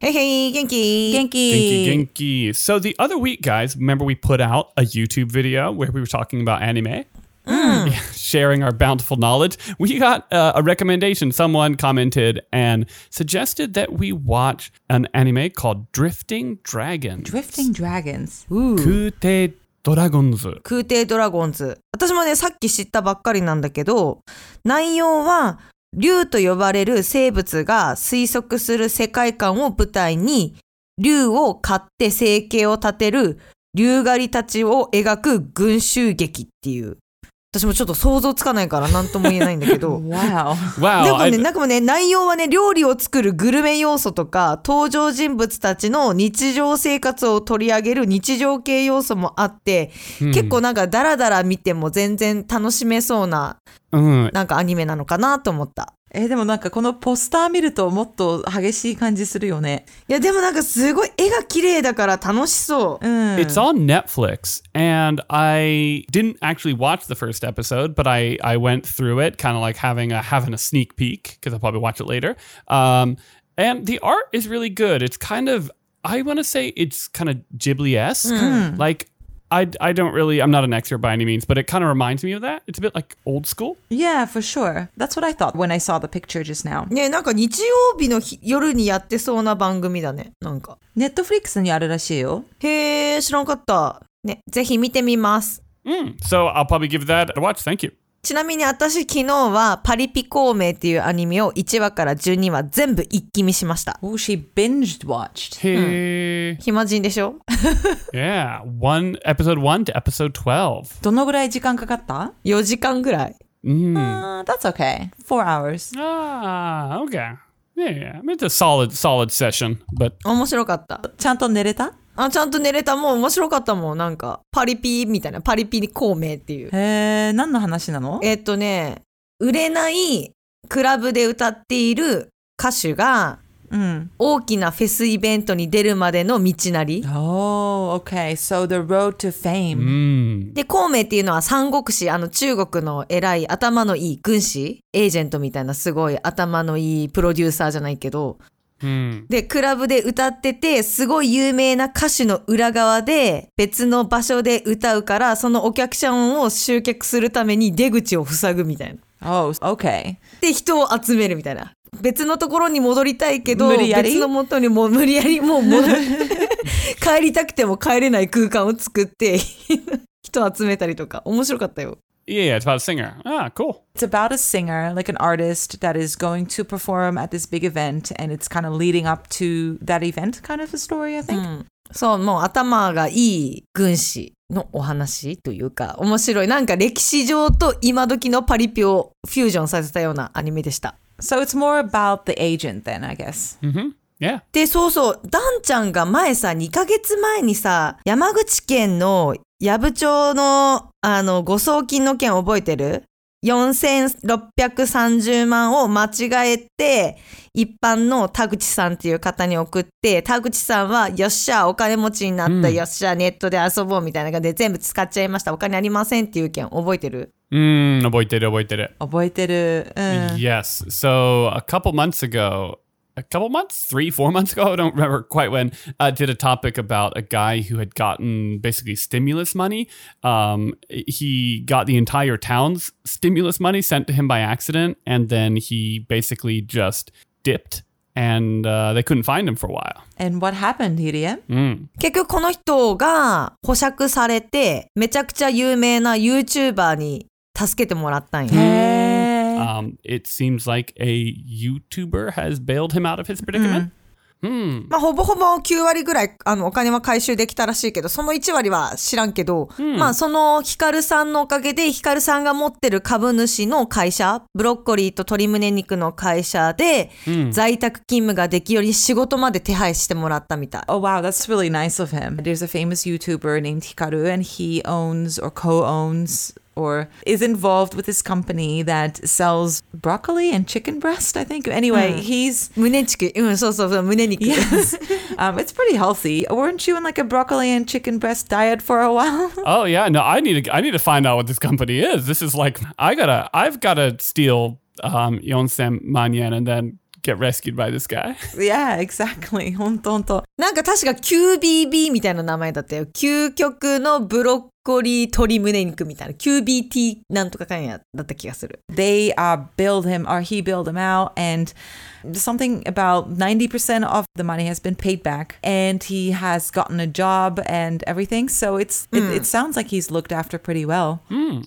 へいへい、元気元 Genki, 気 genki. So the other week, guys, remember we put out a YouTube video where we were talking about anime? Yeah, sharing our bountiful knowledge. We got uh, a recommendation. Someone commented and suggested that we watch an anime called Drifting Dragons. Drifting Dragons. Ooh. Kute Dragons. 空挺ドラゴンズ。私もね、さっき知ったばっかりなんだけど、内容は、 竜と呼ばれる生物が推測する世界観を舞台に、竜を飼って生計を立てる竜狩りたちを描く群衆劇っていう。私もちょっと想像つかないから何とも言えないんだけど。Wow. Wow. でも I- ね、なんかもね、内容はね、料理を作るグルメ要素とか、登場人物たちの日常生活を取り上げる日常系要素もあって、結構なんかダラダラ見ても全然楽しめそうな、うんなんかアニメなのかなと思った。えーでもなんかこのポスター見るともっと激しい感じするよね。いや、でもなんかすごい絵が綺麗だから楽しそう。うん。It's on Netflix, and I didn't actually watch the first episode, but I I went through it, kind of like having a having a sneak peek because I'll probably watch it later. Um, and the art is really good. It's kind of I want to say it's kind of Ghibli esque. Like I I don't really I'm not an expert by any means, but it kind of reminds me of that. It's a bit like old school. Yeah, for sure. That's what I thought when I saw the picture just now. ねなんか日曜日の日夜にやってそうな番組だね。なんか。ネットフリックスにあるらしいよ。へー、知らんかった。ね、ぜひ見てみます。 Mm, so I'll probably give that a watch. Thank you. ちなみに私昨日はパリピ孔明っていうアニメを1話から12話全部一気見しました。Oh, she binged watched. Hey, 暇人でしょ yeah, one episode one to episode twelve. どのぐらい時間かかった ?4 時間ぐらい。Mm. Uh, that's okay. Four hours. Ah, okay. Yeah, yeah. I mean, it's a solid, solid session, but 面白かった。ちゃんと寝れたあ、ちゃんと寝れた。もう面白かったもん。なんか、パリピみたいな。パリピ孔明っていう。へえ、何の話なの？えっとね、売れないクラブで歌っている歌手がうん。大きなフェスイベントに出るまでの道なり。Oh, okay. So the road to fame. mm, で、孔明っていうのは三国志、あの中国の偉い頭のいい軍師、エージェントみたいなすごい頭のいいプロデューサーじゃないけど、mm. で、クラブで歌ってて、すごい有名な歌手の裏側で別の場所で歌うから、そのお客さんを集客するために出口を塞ぐみたいな。Oh, okay. で、人を集めるみたいな。別のところに戻りたいけど、別の元にもう無理やりもう戻る 帰りたくても帰れない空間を作って、人を集めたりとか、面白かったよ。Yeah, it's about a singer. Ah, cool. It's about a singer, like an artist that is going to perform at this big event, and it's kind of leading up to that event, kind of a story, I think. そう、もう頭がいい軍師のお話というか、面白い。なんか歴史上と今時のパリピをフュージョンさせたようなアニメでした。So it's more about the agent, then, I guess. Mm-hmm. Yeah. で、そうそう、ダンちゃんが前さ、2ヶ月前にさ、山口県の矢部町の、あの、誤送金の件覚えてる ?4630 万を間違えて、一般の田口さんっていう方に送って、田口さんは、よっしゃ、お金持ちになった、うんよっしゃ、ネットで遊ぼうみたいな感じで全部使っちゃいました。お金ありませんっていう件覚えてる Mm, avoided it, avoided it. 覚えてる。うん。Yes. So a couple months ago, a couple months, three, four months ago, I don't remember quite when, uh, did a topic about a guy who had gotten basically stimulus money. Um, he got the entire town's stimulus money sent to him by accident, and then he basically just dipped, and uh, they couldn't find him for a while. And what happened, Hiria? Mm. 結局この人が保釈されて、めちゃくちゃ有名な YouTuber に助けてもらったんよ。 Um, it seems like a YouTuber has bailed him out of his predicament. Hmm. まあ、ほぼほぼ9割ぐらいあのお金は回収できたらしいけど、その1割は知らんけど、まあそのヒカルさんのおかげで、ヒカルさんが持ってる株主の会社、ブロッコリーと鶏胸肉の会社で、在宅勤務ができるように仕事まで手配してもらったみたい。Oh wow, that's really nice of him. There's a famous YouTuber named Hikaru, and he owns or co-owns or is involved with this company that sells broccoli and chicken breast. I think. Anyway, he's 胸チキ、うん、そうそうそう、胸肉。 yes, um, it's pretty healthy. Weren't you in like a broccoli and chicken breast diet for a while? Oh yeah, no, I need to I need to find out what this company is. This is like I gotta I've gotta steal um Yonsem Manyan and then get rescued by this guy. yeah, exactly. 本当本当。なんか確か QBB みたいな名前だったよ。究極のブロッ コリー鶏胸肉みたいな。QBT なんとかかんやだった気がする。they uh, build him or he build him out and something about 90% of the money has been paid back and he has gotten a job and everything so it's it, it sounds like he's looked after pretty well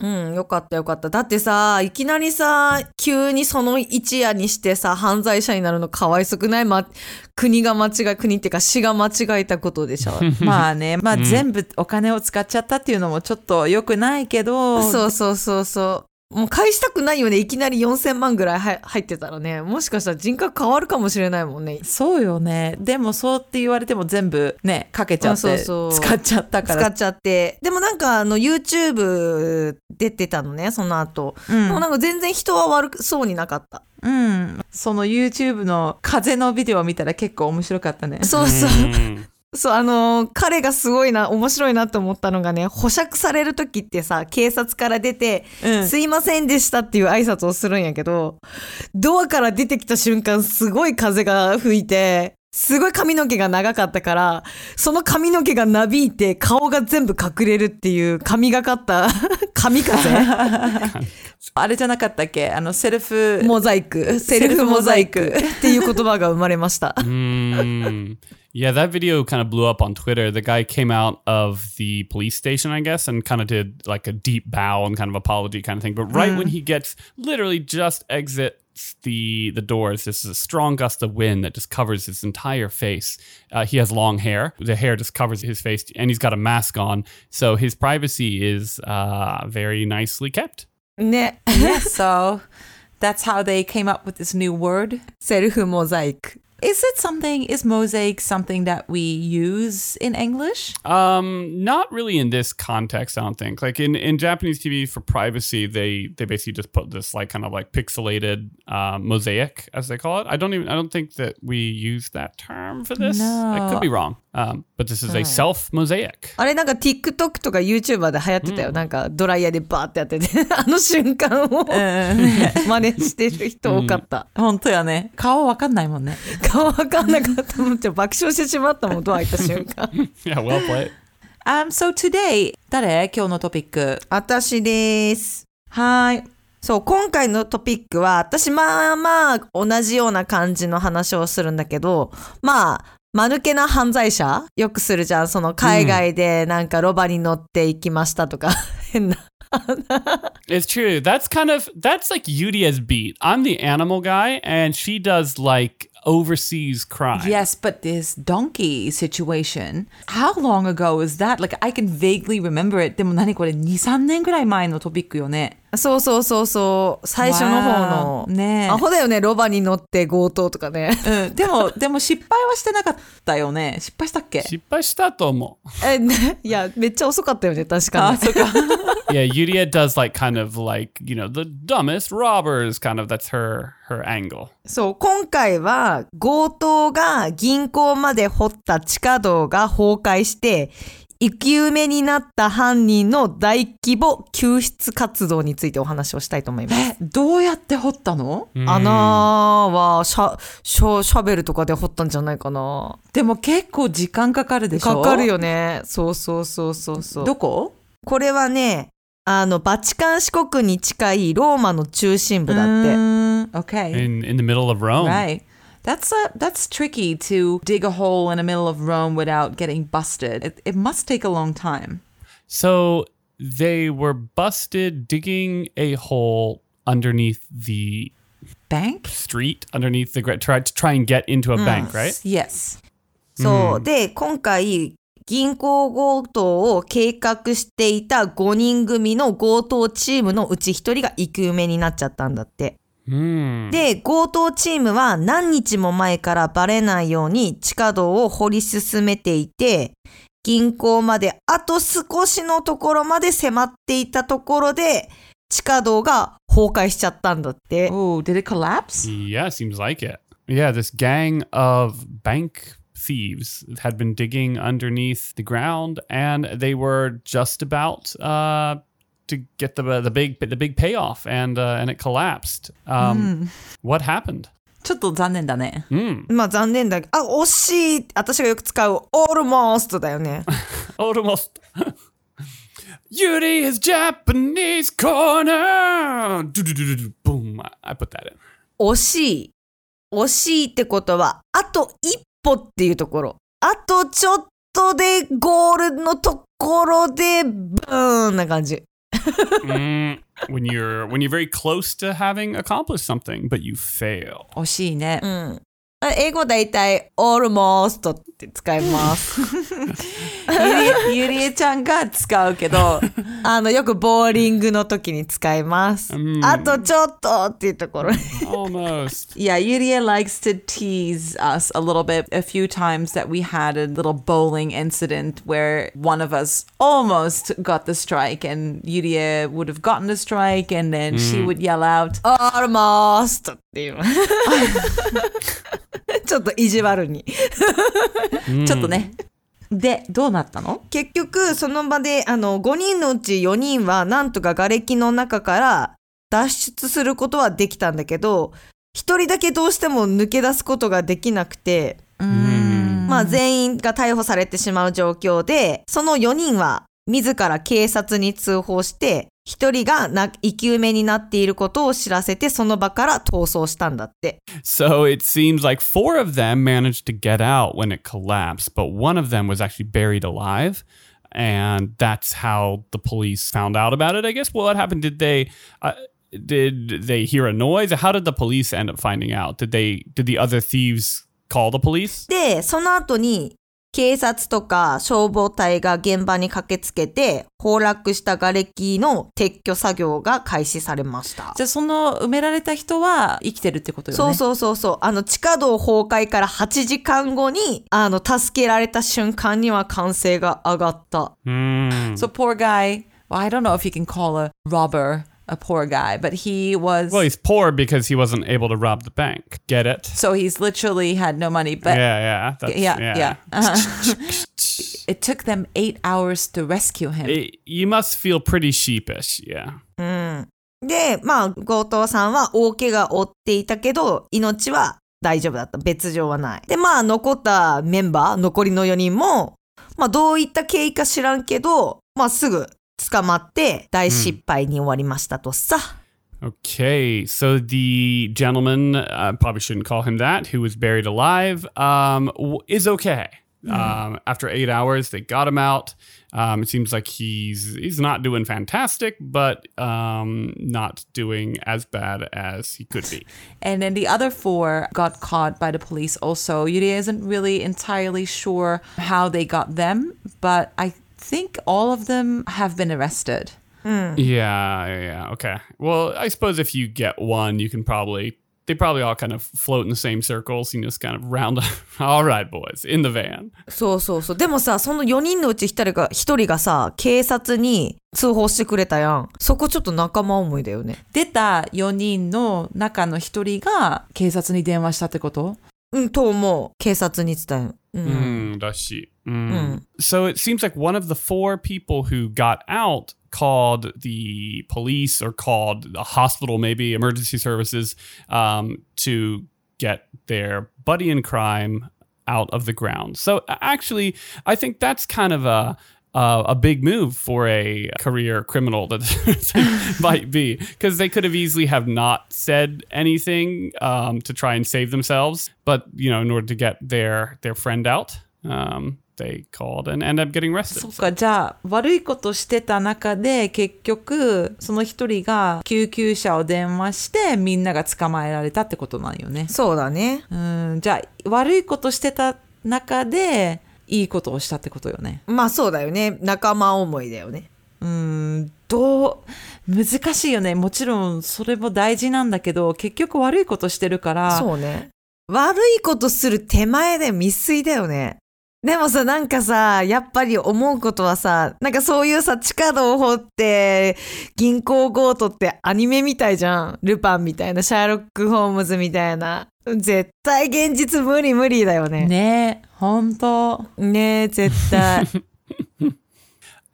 うん、よかったよかった。だってさ、いきなりさ、急にその一夜にしてさ、犯罪者になるのかわいそくない、ま、国が間違い、国っていうか市が間違えたことでしょ。まあねまあ全部お金を使っちゃったっていうのもちょっと良くないけどそうそうそうそう。もう返したくないよね。いきなり4000万ぐらいは入ってたらね。もしかしたら人格変わるかもしれないもんね。そうよねでもそうって言われても全部ねかけちゃってあそうそう使っちゃったから使っちゃって。でもなんかあの YouTube 出てたのね、その後。うんもうなんか全然人は悪そうになかった。うんその YouTube の風のビデオを見たら結構面白かったねそうそう。Mm. そう、あのー彼がすごいな、面白いなと思ったのがね、保釈される時ってさ、警察から出て、うんすいませんでしたっていう挨拶をするんやけど、ドアから出てきた瞬間、すごい風が吹いて、すごい髪の毛が長かったから、その髪の毛がなびいて、顔が全部隠れるっていう、神がかった、神風あれじゃなかったっけあのセルフモザイク、セルフモザイクっていう言葉が生まれました。Mm. Yeah, that video kind of blew up on Twitter. The guy came out of the police station, I guess, and kind of did like a deep bow and kind of apology kind of thing. But right when he gets literally just exits the the doors, this is a strong gust of wind that just covers his entire face. Uh, he has long hair. The hair just covers his face, and he's got a mask on, so his privacy is uh, very nicely kept. ね。 yeah, so that's how they came up with this new word. セルフモザイク。 is it something, is mosaic something that we use in English? Um, not really in this context, I don't think. Like in, in Japanese TV for privacy, they they basically just put this like kind of like pixelated uh, mosaic, as they call it. I don't even I don't think that we use that term for this. I could be wrong. Um, but this is a self mosaic. あれなんか TikTok とか YouTuber で流行ってたよ。なんかドライヤーでバーってやってて、あの瞬間を 真似してる人多かった。本当やね。顔わかんないもんね。顔わかんなかったもん。ちょっと爆笑してしまったもん、ドア開いた瞬間。Yeah, well played. Um, so today, 誰？今日のトピック。私です。はい。そう、今回のトピックは、私まあまあ同じような感じの話をするんだけど、まあ、間抜けな犯罪者よくするじゃん。その海外でなんかロバに乗って行きましたとか、変な。It's true. That's kind of that's like Yudia's beat. I'm the animal guy, and she does like overseas crime. Yes, but this donkey situation, how long ago was that? Like, I can vaguely remember it. でも何これ、2、3年ぐらい前のトピックよね。そうそうそうそう。最初の方の。ねえアホだよね、ロバに乗って強盗とかね。うん。でも、でも失敗はしてなかったよね。失敗したっけ？失敗したと思う。え、ね、いや、めっちゃ遅かったよね、確かあ、に。そっか。yeah, Yudia does like kind of like, you know, the dumbest robbers kind of that's her her angle. そう、今回は強盗が銀行まで掘った地下道が崩壊して、生き埋めになった犯人の大規模救出活動についてお話をしたいと思います。え、どうやって掘ったの？穴はシャシャシャベルとかで掘ったんじゃないかな。でも結構時間かかるでしょ？かかる。よね。そうそうそうそうそう。どこ？これはね、あの、バチカン四国に近いローマの中心部だって。In in the middle of Rome. Right. That's a, that's tricky to dig a hole in the middle of Rome without getting busted. It, it must take a long time. So they were busted digging a hole underneath the bank? street underneath the try to try and get into a bank, right? Yes. そう。で、今回、銀行強盗を計画していた5人組の強盗チームのうち1人が生き埋めになっちゃったんだって。Hmm. で、強盗チームは何日も前からバレないように地下道を掘り進めていて、銀行まであと少しのところまで迫っていたところで、地下道が崩壊しちゃったんだって。Oh, did it collapse? Yeah, seems like it. Yeah, this gang of bank thieves had been digging underneath the ground, and they were just about uh, to get the the big the big payoff, and uh, and it collapsed. Um, What happened? ちょっと残念だね。Hmm. まあ残念だけど、あ、惜しい。私がよく使う、almost だよね。Almost. Yuri is Japanese corner. Boom! I- I put that in. 惜しい。惜しいってことは、あと一歩っていうところ。あとちょっとでゴールのところで、ブーンな感じ。Mm, when you're when you're very close to having accomplished something, but you fail. 惜しいね。うん。 あ英語だいたい almost って使います。ゆりゆりえちゃんが使うけど、あの、よくボーリングの時に使います。うんあとちょっとっていうところ。 Almost. yeah, Yuria likes to tease us a little bit. A few times that we had a little bowling incident where one of us almost got the strike, and Yuria would have gotten the strike, and then she would yell out, almost っていう。 ちょっと意地悪に。ちょっとね。で、どうなったの？結局、その場で、あの、5人のうち4人は、なんとか瓦礫の中から脱出することはできたんだけど、1人だけどうしても抜け出すことができなくて、まあ全員が逮捕されてしまう状況で、その4人は自ら警察に通報して、1人がな生き埋めになっていることを知らせて、その場から逃走したんだって。So it seems like four of them managed to get out when it collapsed, but one of them was actually buried alive. And that's how the police found out about it, I guess. Well, what happened? Did they. Uh, did they hear a noise? How did the police end up finding out? Did they did the other thieves call the police? で、その後に警察とか消防隊が現場に駆けつけて、崩落した瓦礫の撤去作業が開始されました。じゃあその埋められた人は生きてるってことよね？そうそうそうそう。あの、地下道崩壊から8時間後に、あの、助けられた瞬間には歓声が上がった。Hmm. So poor guy. Well, I don't know if you can call a robber a poor guy, but he was. Well, he's poor because he wasn't able to rob the bank. Get it? so he's literally had no money, but yeah, yeah. That's, yeah, yeah. yeah. Uh-huh. it took them eight hours to rescue him. It- you must feel pretty sheepish. Yeah. で、まあ、強盗さんは大怪我を負っていたけど、命は大丈夫だった。別状はない。で、まあ、残ったメンバー、残りの4人も、まあ、どういった経緯か知らんけど、まあ、すぐ 捕まって大失敗に終わりましたとさ。 Okay, so the gentleman, I probably shouldn't call him that, who was buried alive, um, w- is okay. Um, after eight hours, they got him out. Um, it seems like he's he's not doing fantastic, but um, not doing as bad as he could be. And then the other four got caught by the police also. Yuri isn't really entirely sure how they got them, but I think all of them have been arrested. Yeah, yeah, yeah. Okay. Well, I suppose if you get one, you can probably they probably all kind of float in the same circles and just kind of round up. all right, boys, in the van. そうそうそう。でもさ、その4人のうち1人が、一人がさ、警察に通報してくれたやん。そこちょっと仲間思いだよね。出た4人の中の1人が警察に電話したってことうん、と思う。警察に伝えん。うん。Mm, does she? Mm. So it seems like one of the four people who got out called the police or called the hospital, maybe emergency services, um, to get their buddy in crime out of the ground. So actually, I think that's kind of a uh, a big move for a career criminal that might be because they could have easily have not said anything um, to try and save themselves, but you know, in order to get their their friend out, um, they called and end up getting arrested. そっか、じゃあ悪いことしてた中で結局その一人が救急車を電話してみんなが捕まえられたってことなんよね。そうだね。うん、じゃあ悪いことしてた中で いいことをしたってことよね。まあそうだよね。仲間思いだよね。うん、どう難しいよね。もちろんそれも大事なんだけど結局悪いことしてるから。そうね。悪いことする手前で未遂だよね。でもさ、なんかさ、やっぱり思うことはさ、なんかそういうさ、地下道を掘って、銀行強盗ってアニメみたいじゃん。ルパンみたいな、シャーロック・ホームズみたいな。絶対現実無理無理だよね。ねえ、本当。ねえ、絶対。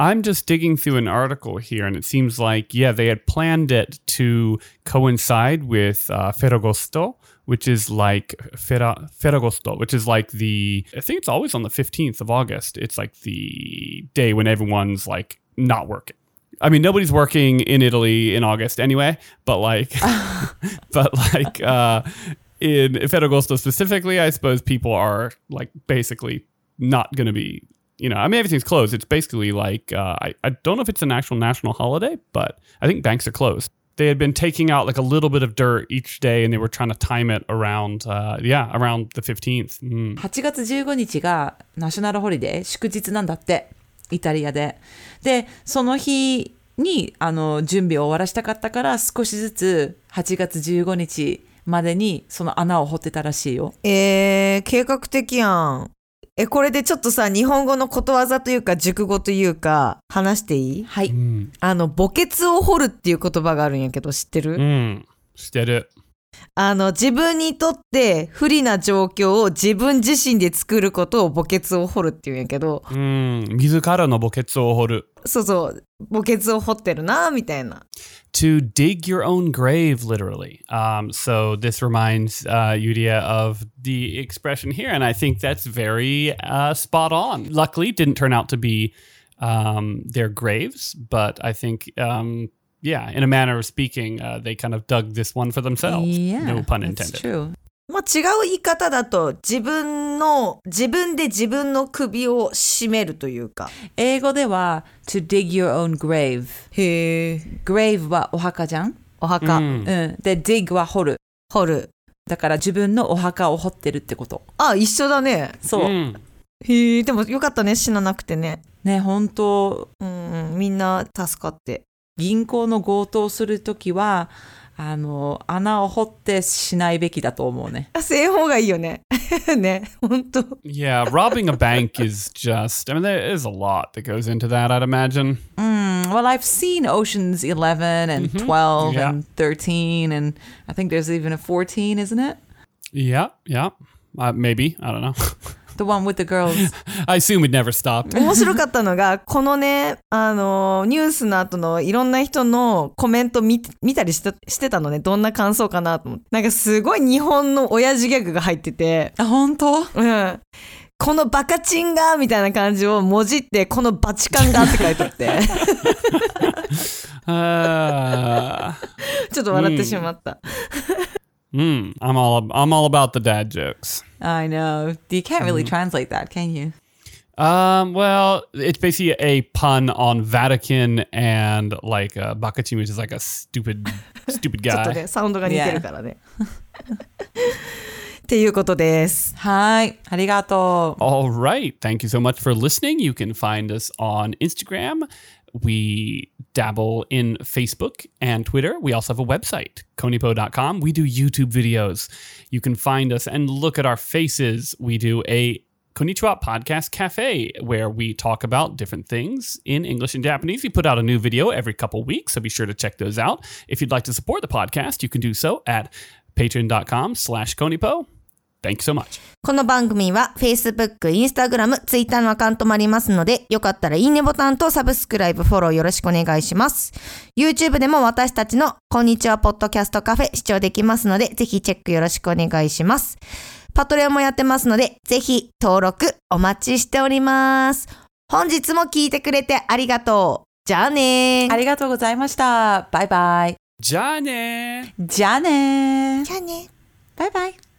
I'm just digging through an article here, and it seems like, yeah, they had planned it to coincide with uh, Ferragosto, which is like Ferra, Ferragosto, which is like the, I think it's always on the 15th of August. It's like the day when everyone's like not working. I mean, nobody's working in Italy in August anyway, but like, but like, uh, in Ferragosto specifically, I suppose people are like basically not going to be, you know, I mean, everything's closed. It's basically like, uh, I, I don't know if it's an actual national holiday, but I think banks are closed. They had been taking out like a little bit of dirt each day and they were trying to time it around, uh, yeah, around the 15th. Mm. 8月15日がナショナルホリデー、祝日なんだって、イタリアで。で、その日にあの準備を終わらしたかったから、少しずつ8月15日 までにその穴を掘ってたらしいよ。えー、計画的やん。え、これでちょっとさ、日本語のことわざというか、熟語というか、話していい？はい。Mm. あの、墓穴を掘るっていう言葉があるんやけど、知ってる、Mm. Just did it. あの、自分にとって不利な状況を自分自身で作ることを墓穴を掘るっていうんやけど、Mm. 自らの墓穴を掘る。そうそう、墓穴を掘ってるな、みたいな。to dig your own grave, literally. Um, so this reminds uh, Yudia of the expression here, and I think that's very uh, spot on. Luckily, it didn't turn out to be um, their graves, but I think, um, yeah, in a manner of speaking, uh, they kind of dug this one for themselves. Yeah, no pun that's intended. true. まあ、違う言い方だと、自分の、自分で自分の首を絞めるというか。英語では to dig your own grave。へえ。grave はお墓じゃん、お墓、Mm. うん、で dig は掘る。掘る。だから自分のお墓を掘ってるってこと。あ、一緒だね。そう。Mm. へえ、でもよかったね、死ななくてね。ね、本当うん、うん、みんな助かって。銀行の強盗するときは、あの、穴を掘ってしないべきだと思うね。あせん方がいいよね。ね、本当。Yeah, robbing a bank is just, I mean, there is a lot that goes into that, I'd imagine. Mm, well, I've seen Oceans 11 and 12 Yeah. and 13, and I think there's even a 14, isn't it? Yeah, yeah. Uh, maybe. I don't know. The one with the girls. I assume it never stopped. 面白かったのが、このね、あの、ニュースの後のいろんな人のコメント見見たりしたしてたのね。どんな感想かなと思って。なんかすごい日本の親父ギャグが入ってて、あ、本当？うん。このバカチンがみたいな感じをもじって、このバチカンがって書いてあって、Uh, ちょっと笑ってしまった。mm, I'm all I'm all about the dad jokes. I know. You can't really translate that, can you? Um, well, it's basically a pun on Vatican and like uh, Bakachim, which is like a stupid, stupid ちょっと guy. ね、サウンドが似てるからね。っていうことです。はい。ありがとう。 All right. Thank you so much for listening. You can find us on Instagram. we dabble in Facebook and Twitter. We also have a website, konipo.com. We do YouTube videos. You can find us and look at our faces. We do a Konnichiwa Podcast Cafe where we talk about different things in English and Japanese. We put out a new video every couple weeks, so be sure to check those out. If you'd like to support the podcast, you can do so at patreon.com slash konipo. Thank you so much. この番組は Facebook、Instagram、Twitter のアカウントもありますので、よかったらいいねボタンとサブスクライブ、フォローよろしくお願いします。YouTube でも私たちのこんにちはポッドキャストカフェ視聴できますので、ぜひチェックよろしくお願いします。パトレオンもやってますので、ぜひ登録お待ちしております。本日も聞いてくれてありがとう。じゃあねありがとうございました。バイバイ。Johnny! じゃあねじゃあねバイバイ。